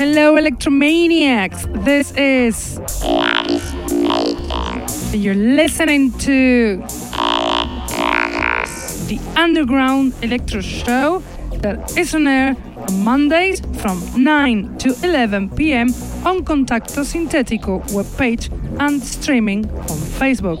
Hello, Electromaniacs. This is. You're listening to the Underground Electro Show that is on air on Mondays from 9 to 11 p.m. on Contacto Sintetico webpage and streaming on Facebook.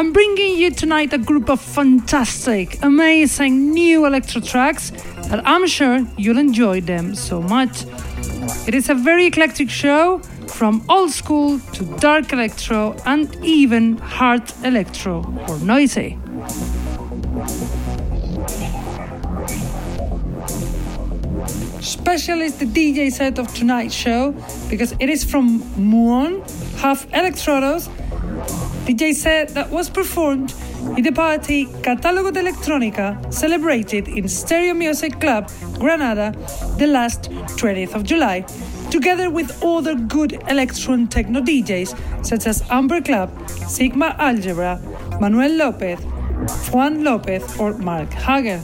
I'm bringing you tonight a group of fantastic, amazing new electro tracks that I'm sure you'll enjoy them so much. It is a very eclectic show from old school to dark electro and even hard electro or noisy. Special is the DJ set of tonight's show because it is from Muon, half Electrodos, DJ set that was performed in the party Catálogo de Electrónica celebrated in Stereo Music Club, Granada, the last 20th of July, together with other good electron techno DJs such as Amber Club, Sigma Algebra, Manuel Lopez, Juan Lopez, or Mark Hager.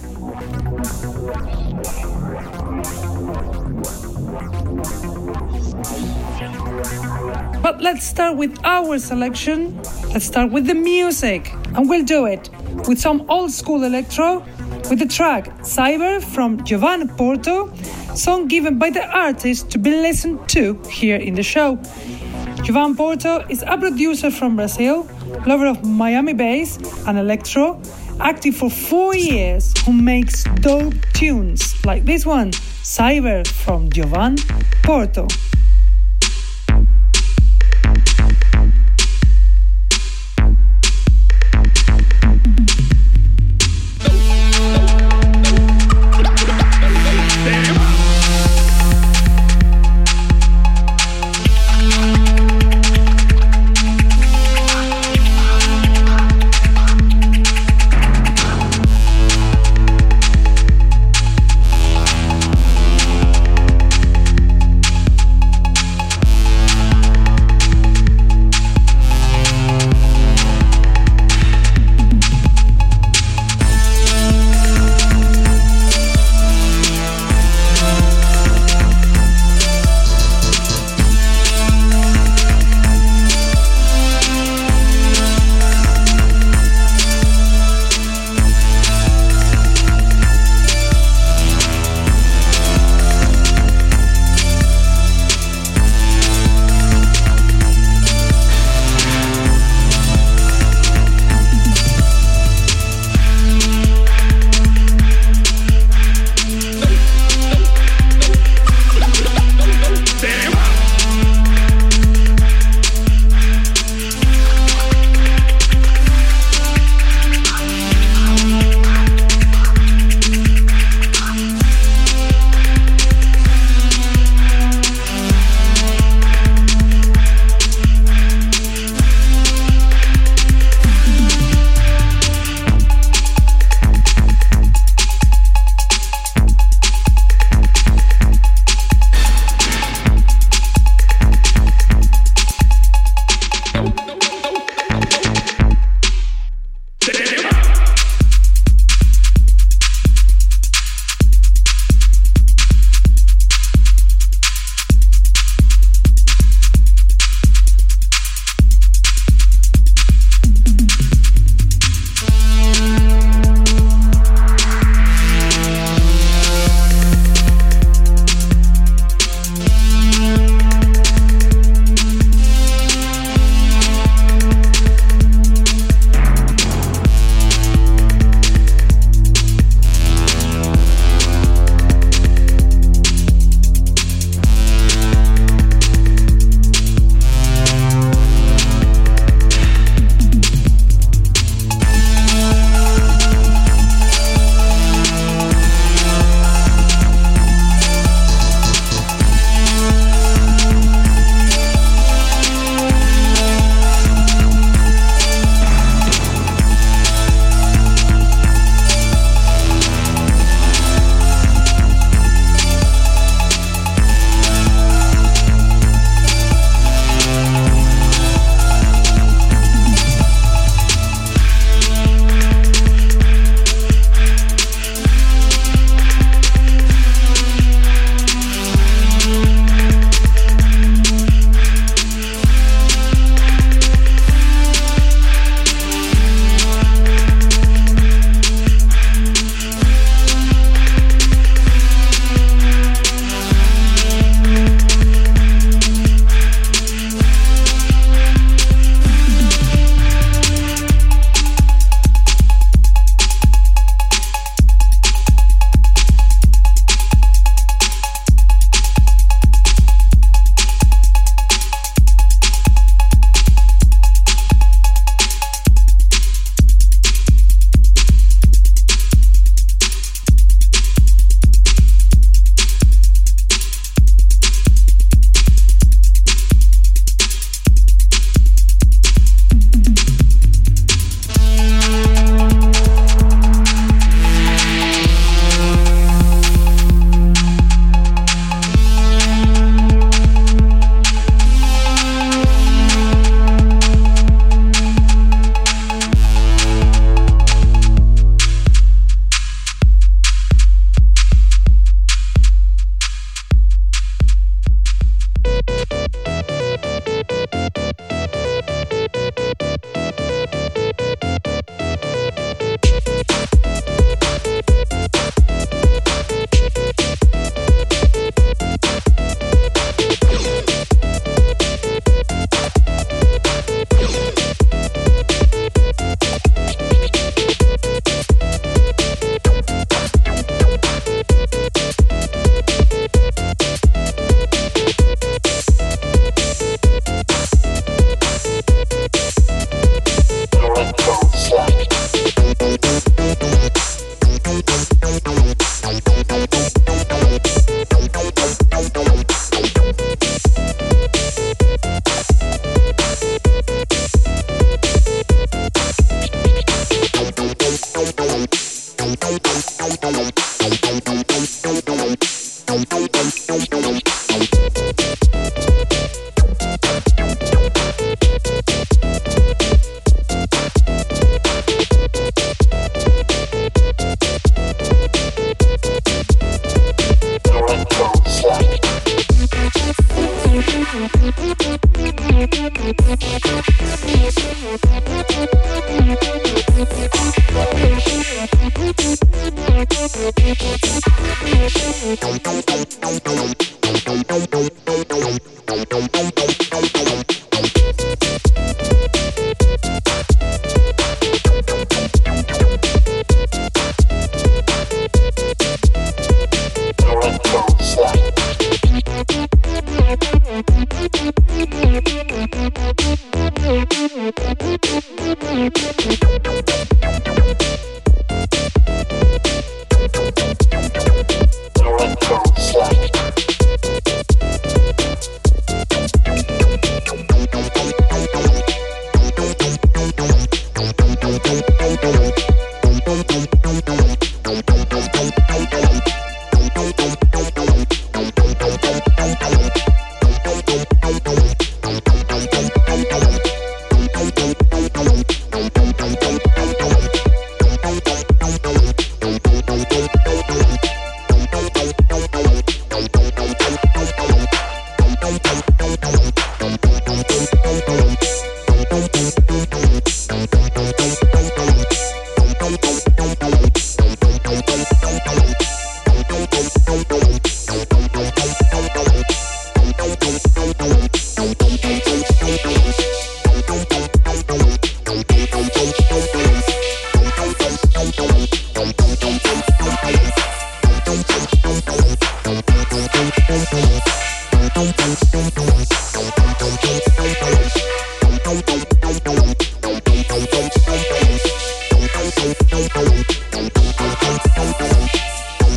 But let's start with our selection. Let's start with the music, and we'll do it with some old school electro with the track Cyber from Jovan Porto, song given by the artist to be listened to here in the show. Jovan Porto is a producer from Brazil, lover of Miami bass and electro, active for four years, who makes dope tunes like this one, Cyber from Jovan Porto.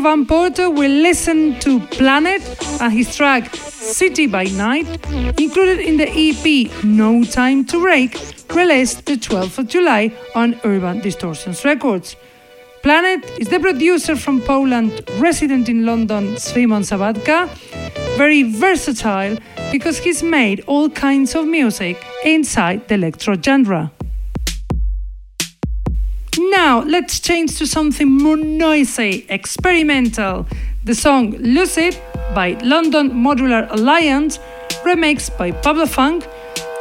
Jovan Porto will listen to Planet and his track City by Night, included in the EP No Time to Break, released the 12th of July on Urban Distortions Records. Planet is the producer from Poland, resident in London, Szymon Sabatka, very versatile because he's made all kinds of music inside the electro genre. Let's change to something more noisy, experimental. The song Lucid by London Modular Alliance, remixed by Pablo Funk,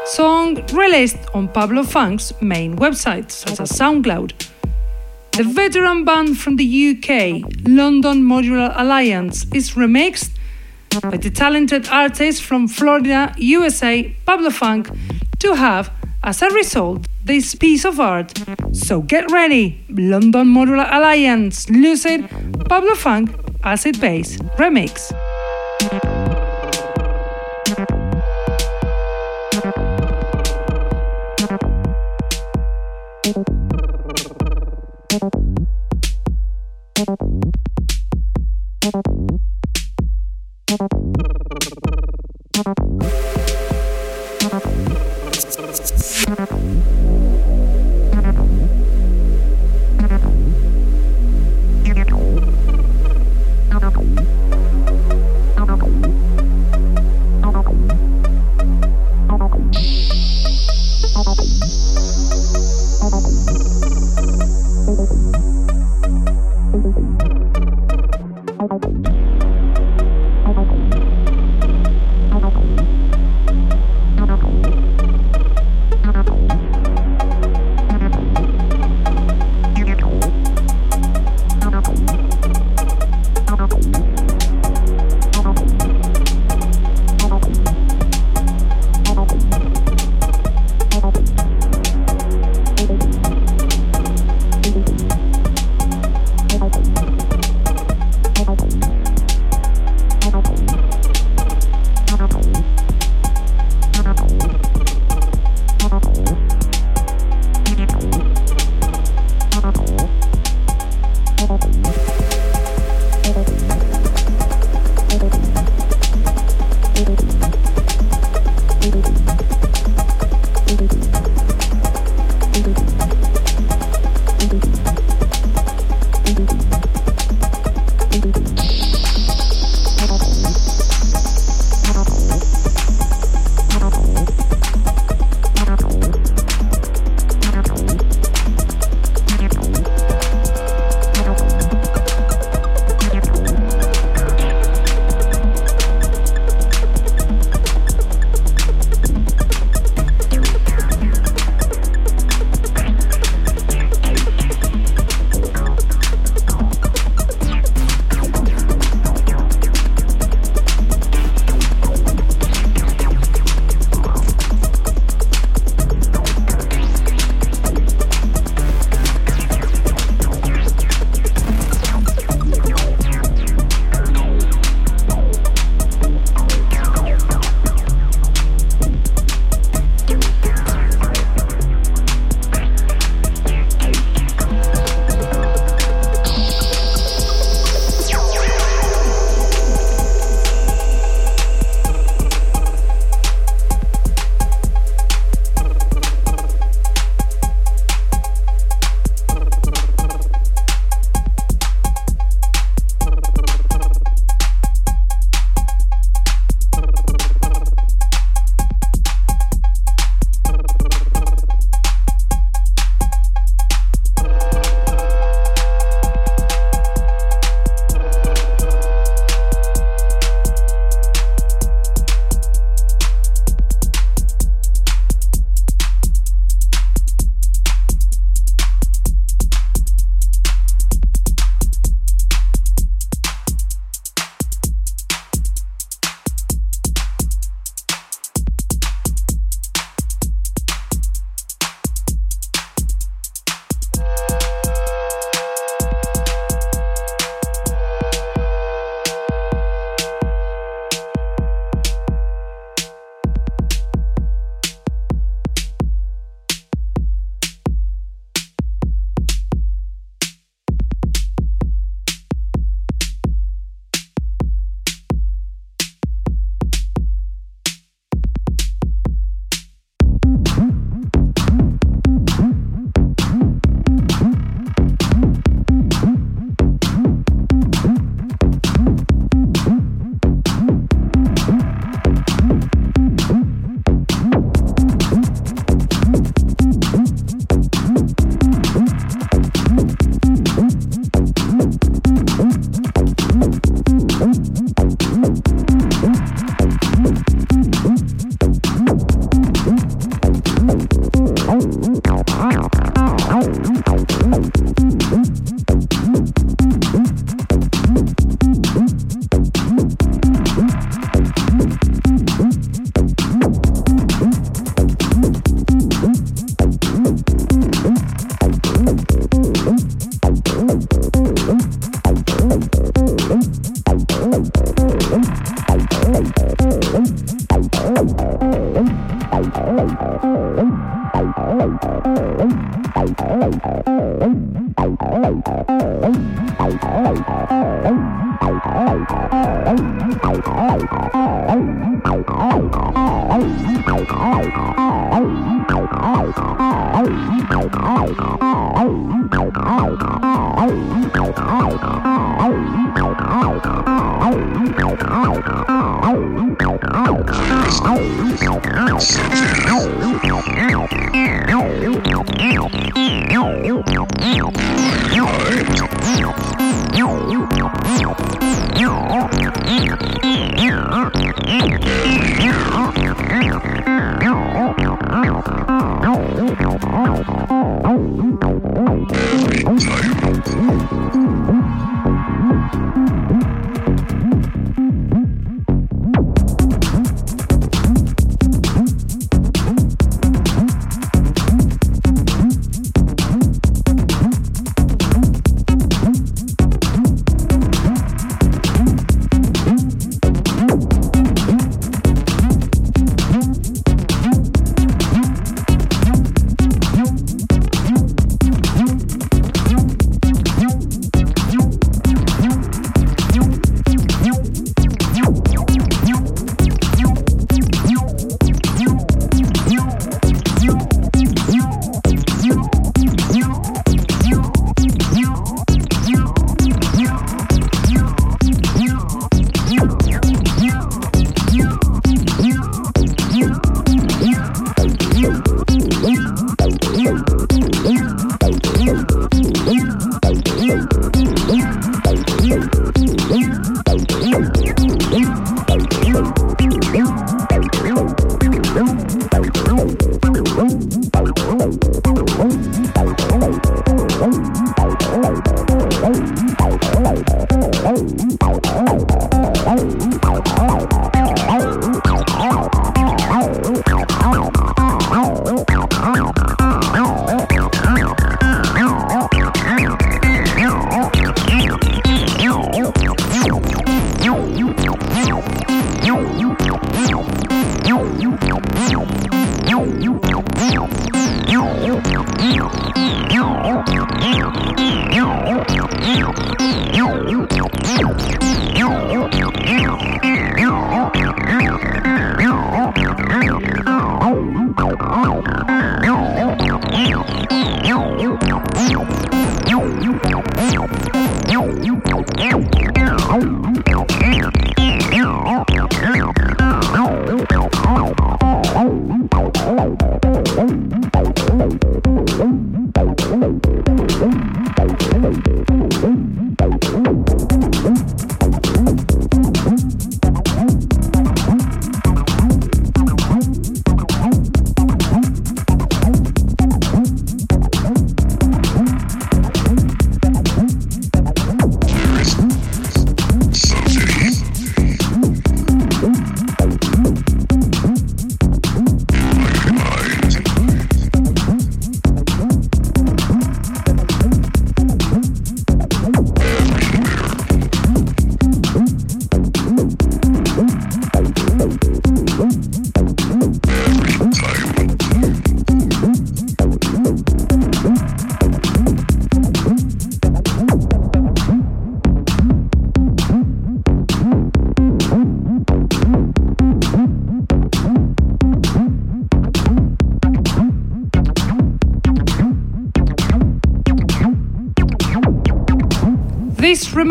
song released on Pablo Funk's main website, such as SoundCloud. The veteran band from the UK, London Modular Alliance, is remixed by the talented artist from Florida, USA, Pablo Funk, to have, as a result, this piece of art. So get ready, London Modular Alliance, Lucid, Pablo Funk, Acid Bass Remix.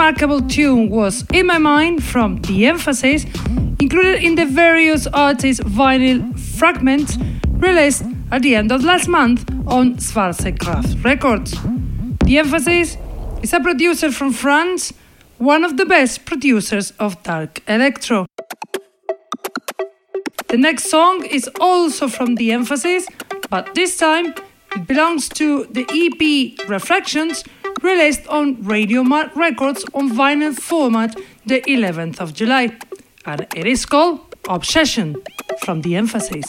Remarkable tune was In My Mind from The Emphasis, included in the various artists' vinyl fragments released at the end of last month on Schwarze Records. The Emphasis is a producer from France, one of the best producers of dark electro. The next song is also from The Emphasis, but this time it belongs to the EP Reflections released on Radio Mark Records on vinyl format the 11th of July, and it is called Obsession from the Emphasis.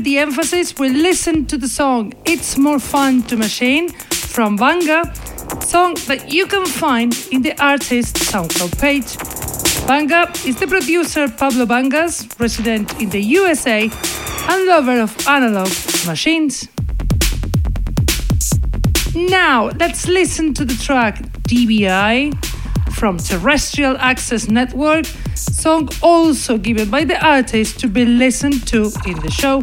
After the emphasis, we listen to the song It's More Fun to Machine from Vanga, song that you can find in the artist's SoundCloud page. Vanga is the producer Pablo Vangas, resident in the USA and lover of analog machines. Now, let's listen to the track DBI from Terrestrial Access Network song also given by the artist to be listened to in the show.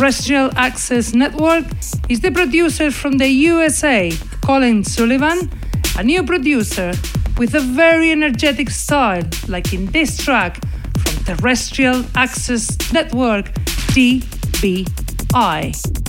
Terrestrial Access Network is the producer from the USA, Colin Sullivan, a new producer with a very energetic style, like in this track from Terrestrial Access Network DBI.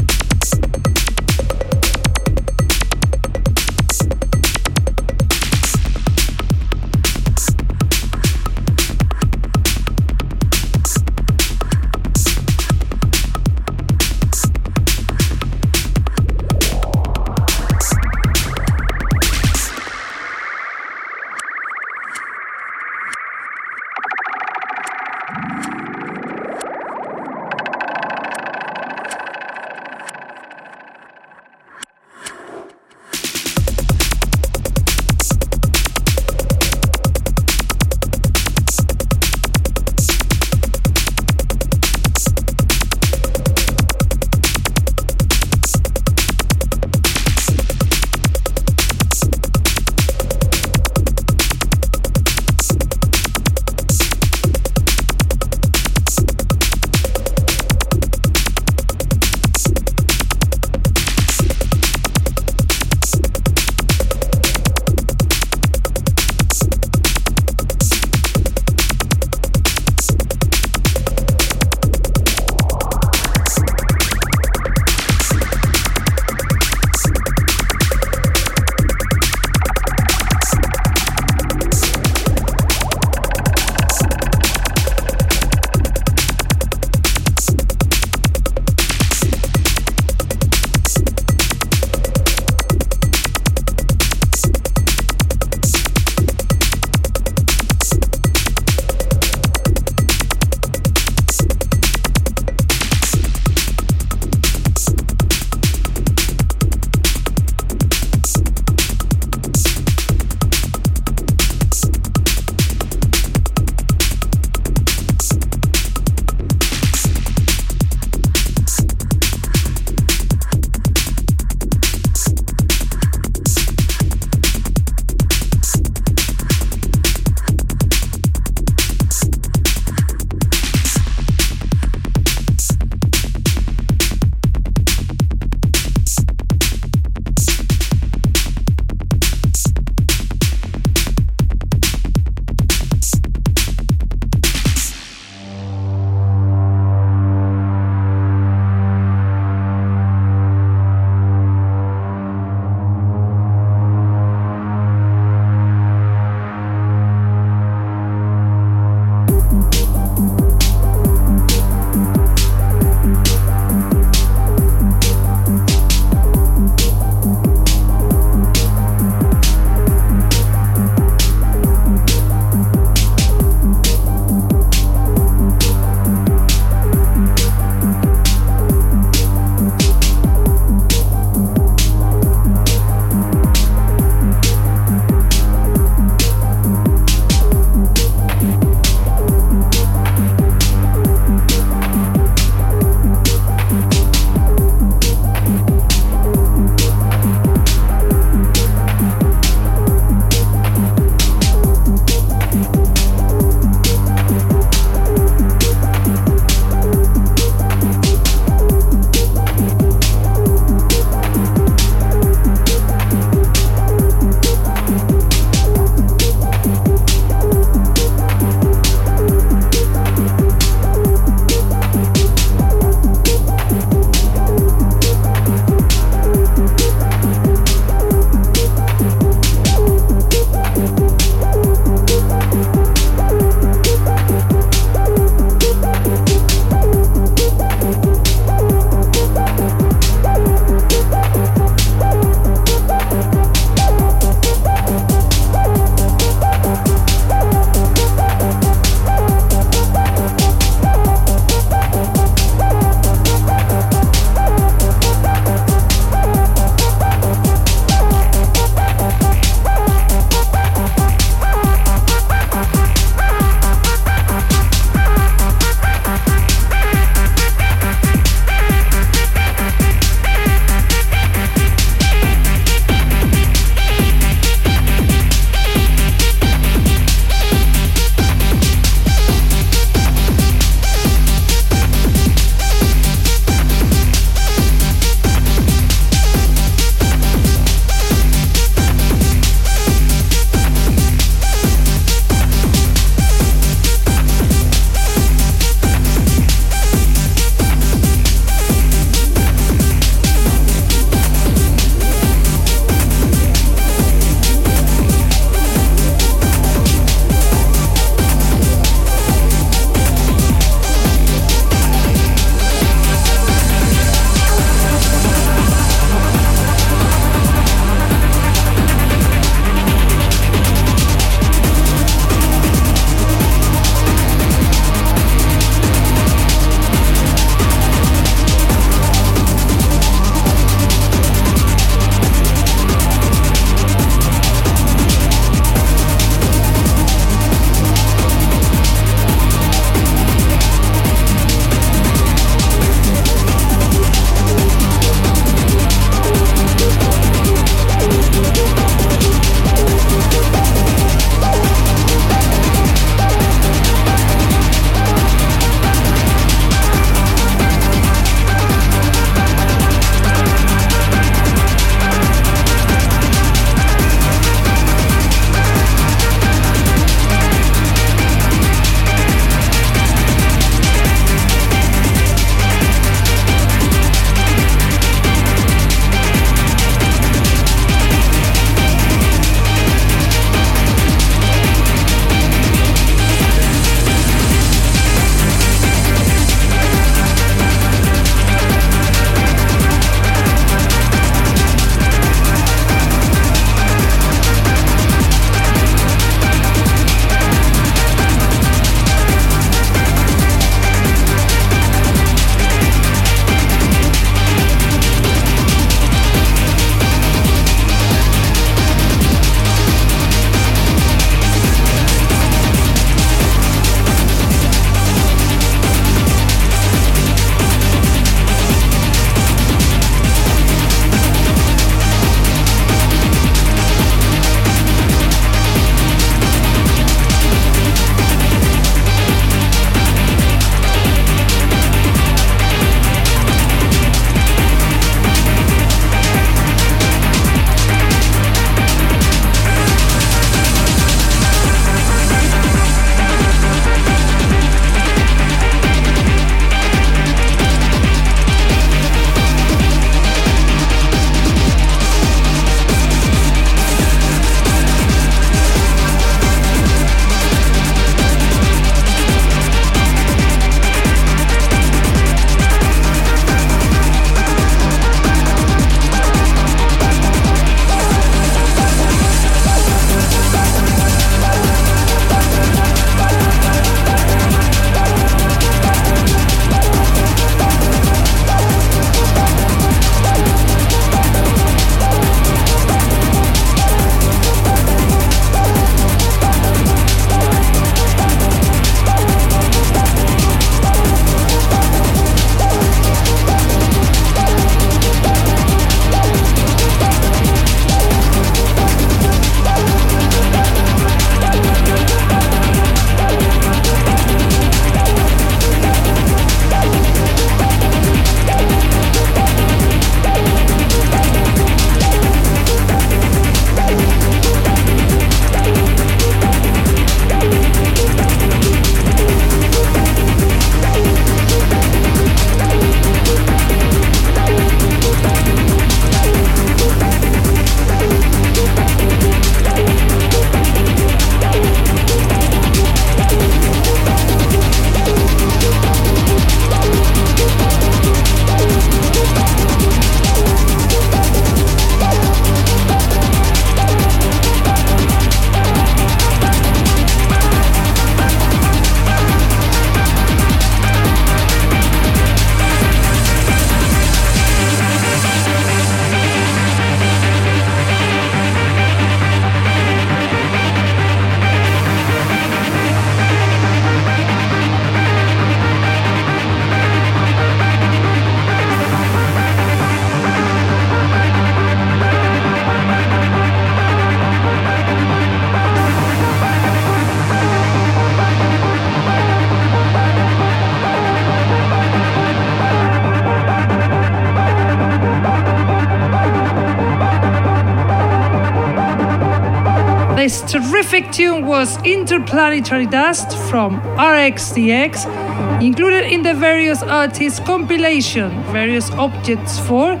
Terrific tune was Interplanetary Dust from RXDX, included in the various artists compilation Various Objects 4,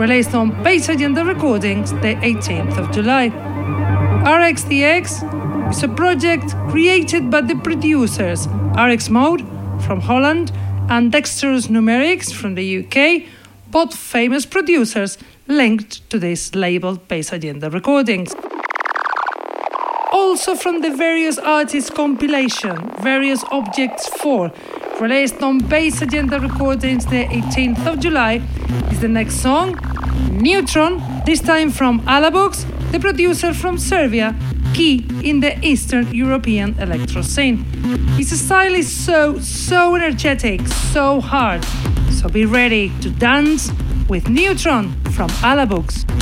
released on Bass Agenda Recordings the 18th of July. RXDX is a project created by the producers RX Mode from Holland and Dexterous Numerics from the UK, both famous producers linked to this label Bass Agenda Recordings also from the various artists compilation, Various Objects 4, released on Bass Agenda Recordings the 18th of July, is the next song, Neutron, this time from Alabox, the producer from Serbia, key in the Eastern European electro scene. His style is so, so energetic, so hard. So be ready to dance with Neutron from Alabox.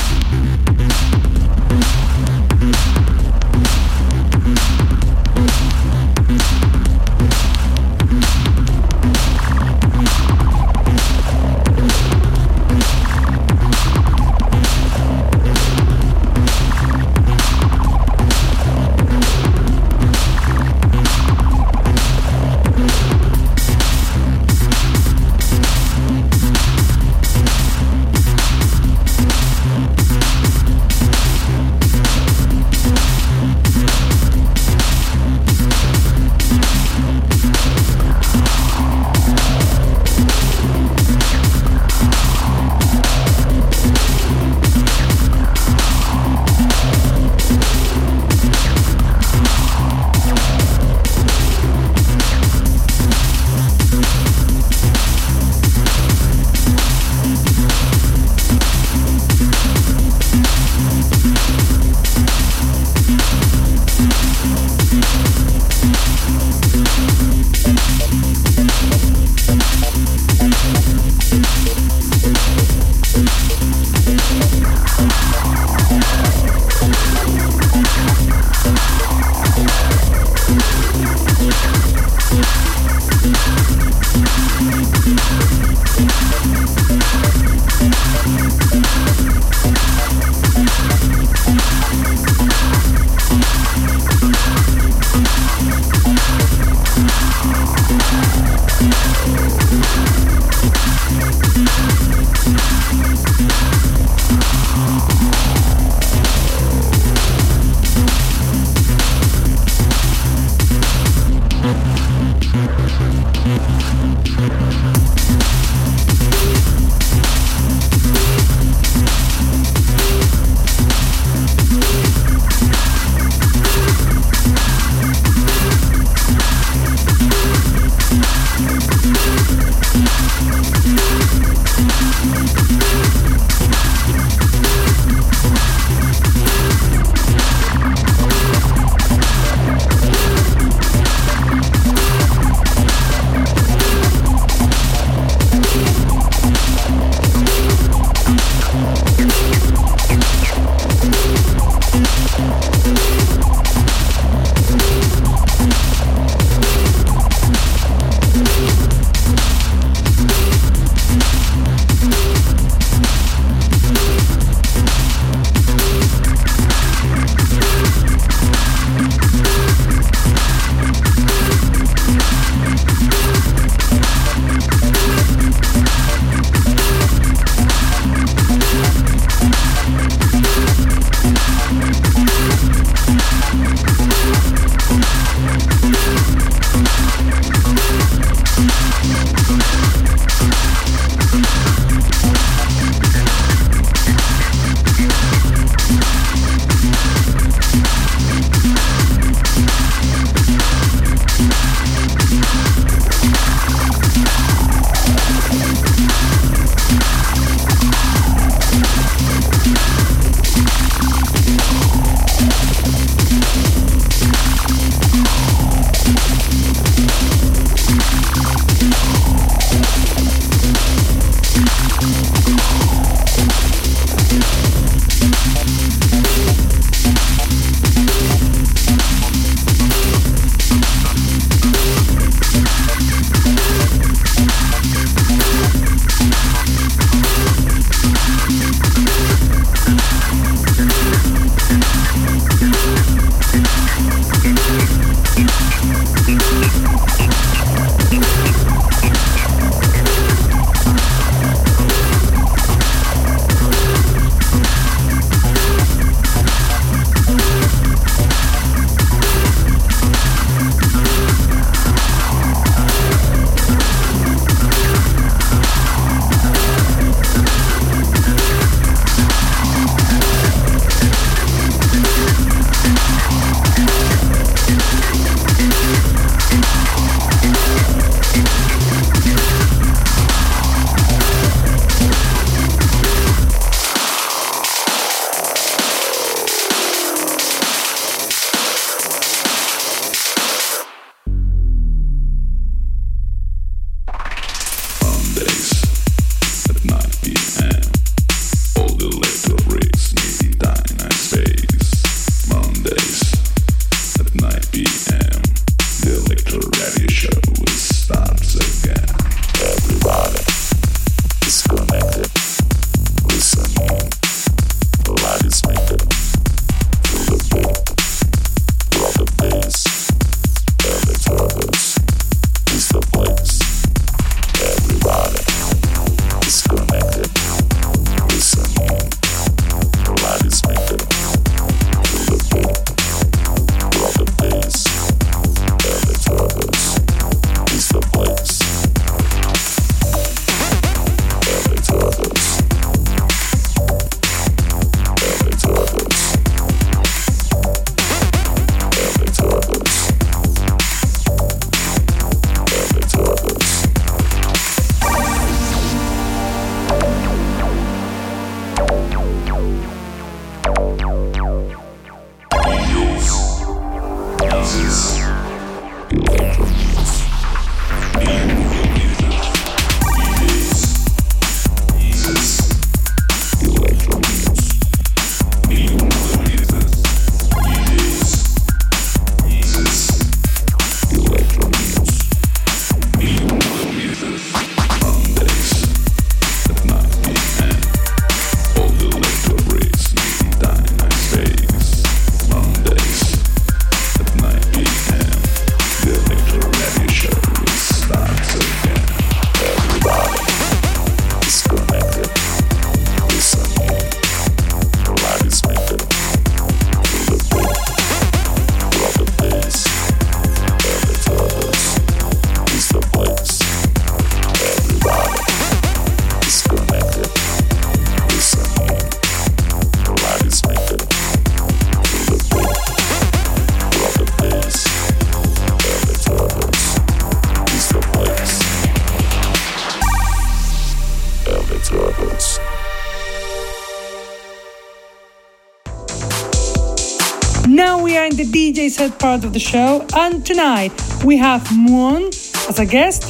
Set part of the show. And tonight we have Muon as a guest,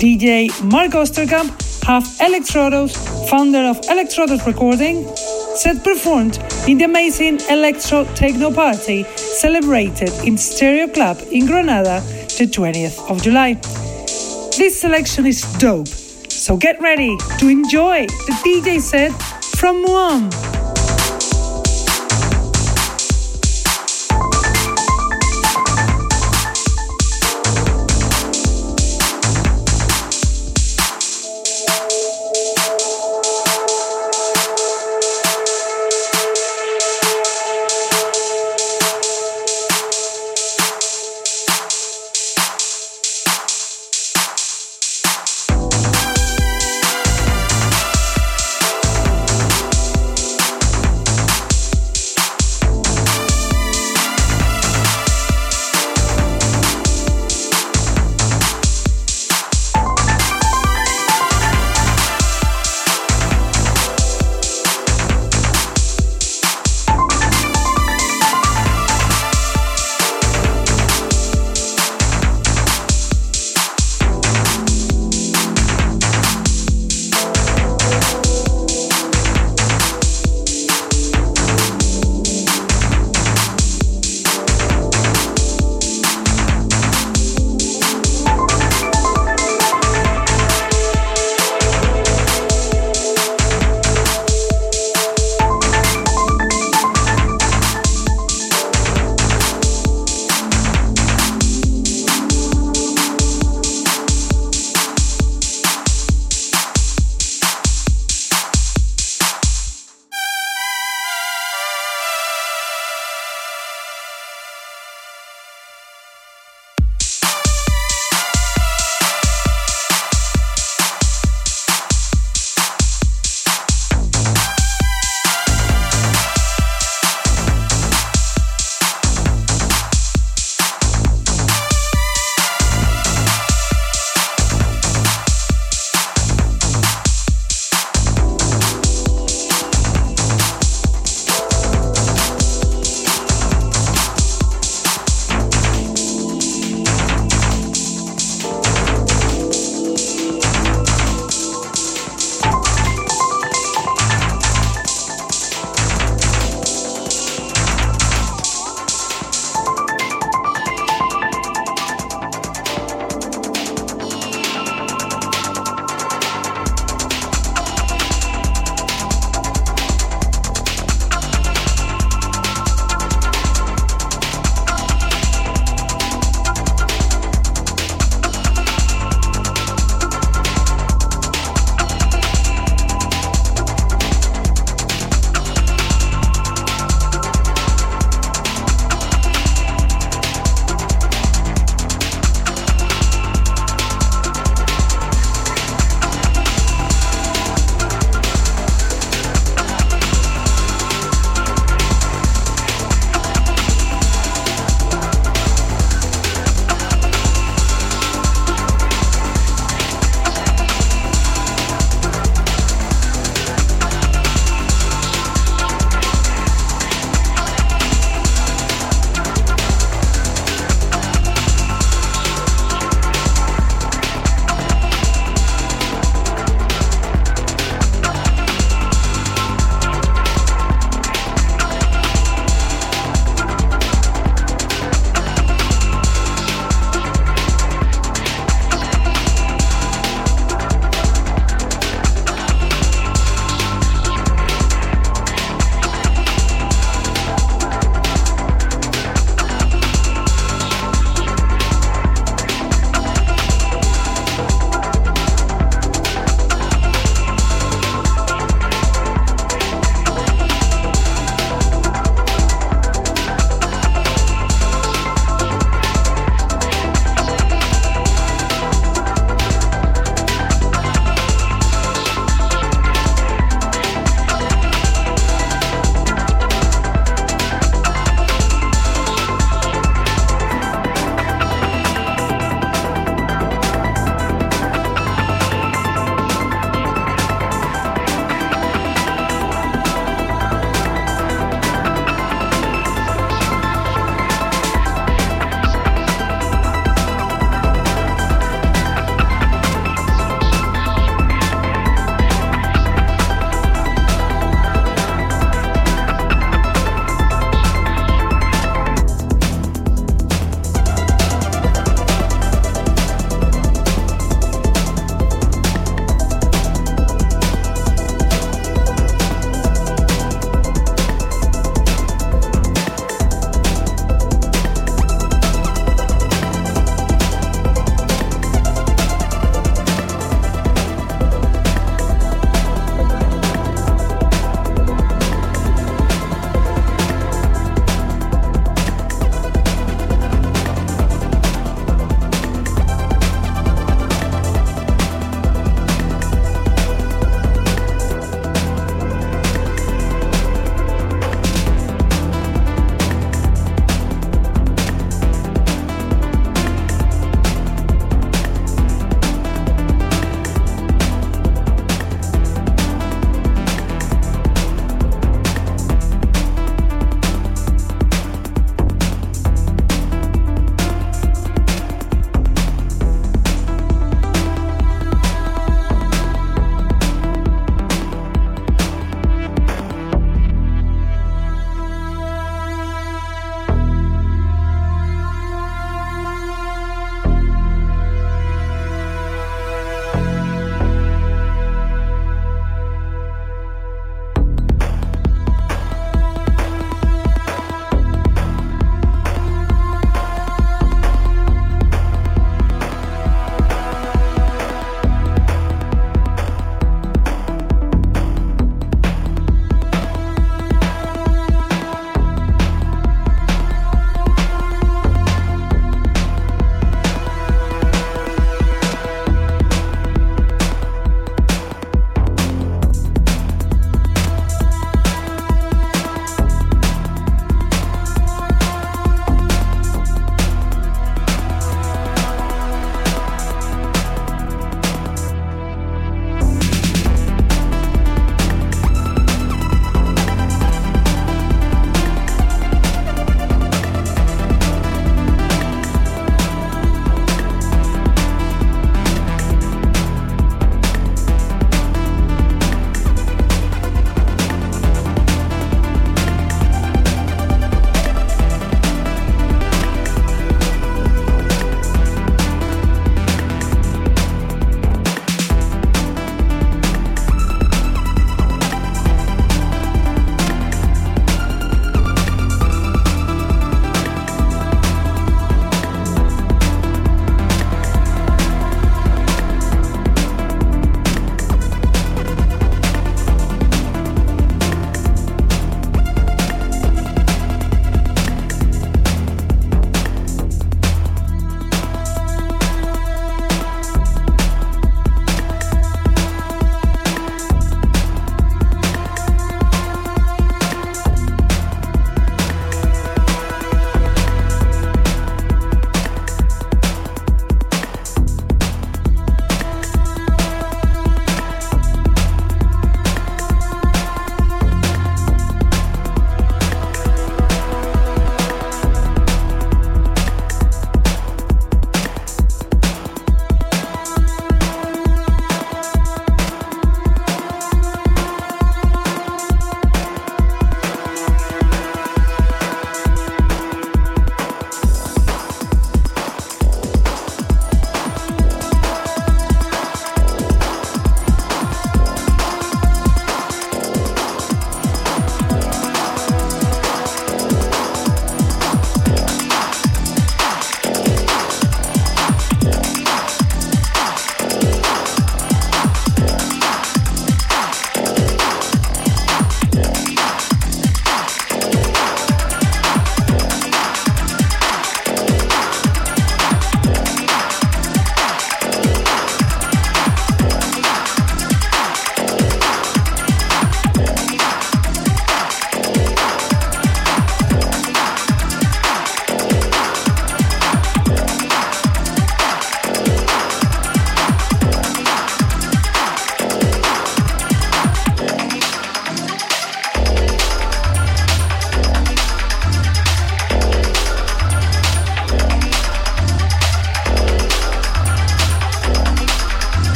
DJ Mark Osterkamp, half Electrodos, founder of Electrodos Recording, set performed in the amazing Electro Techno Party celebrated in Stereo Club in Granada the 20th of July. This selection is dope, so get ready to enjoy the DJ set from Muon.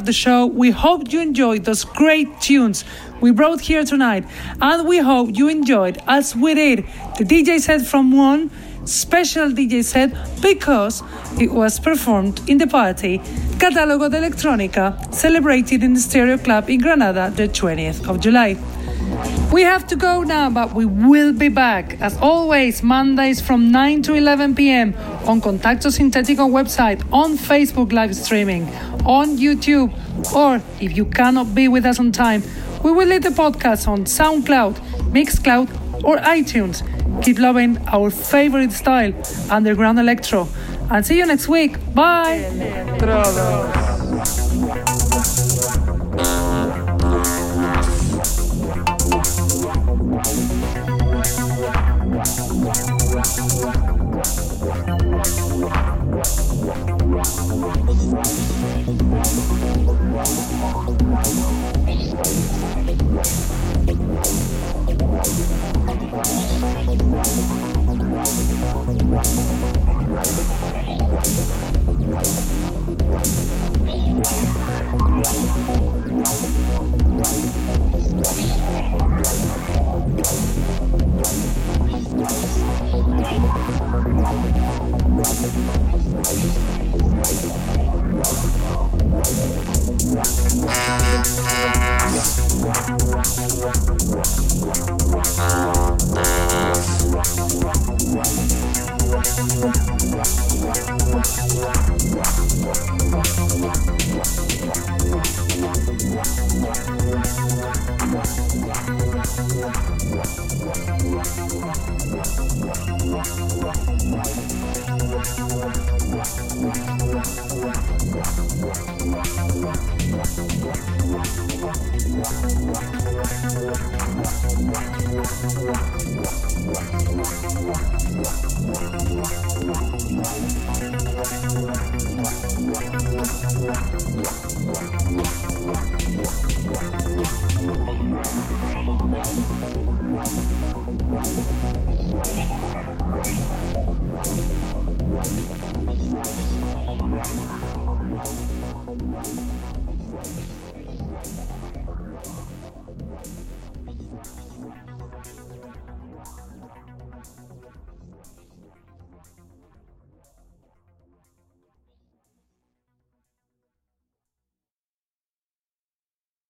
Of the show. We hope you enjoyed those great tunes we brought here tonight. And we hope you enjoyed, as we did, the DJ set from one special DJ set because it was performed in the party Catálogo de Electrónica, celebrated in the Stereo Club in Granada the 20th of July. We have to go now, but we will be back as always Mondays from 9 to 11 p.m. on Contacto Sintetico website, on Facebook live streaming, on YouTube, or if you cannot be with us on time, we will leave the podcast on SoundCloud, Mixcloud, or iTunes. Keep loving our favorite style, underground electro. And see you next week. Bye.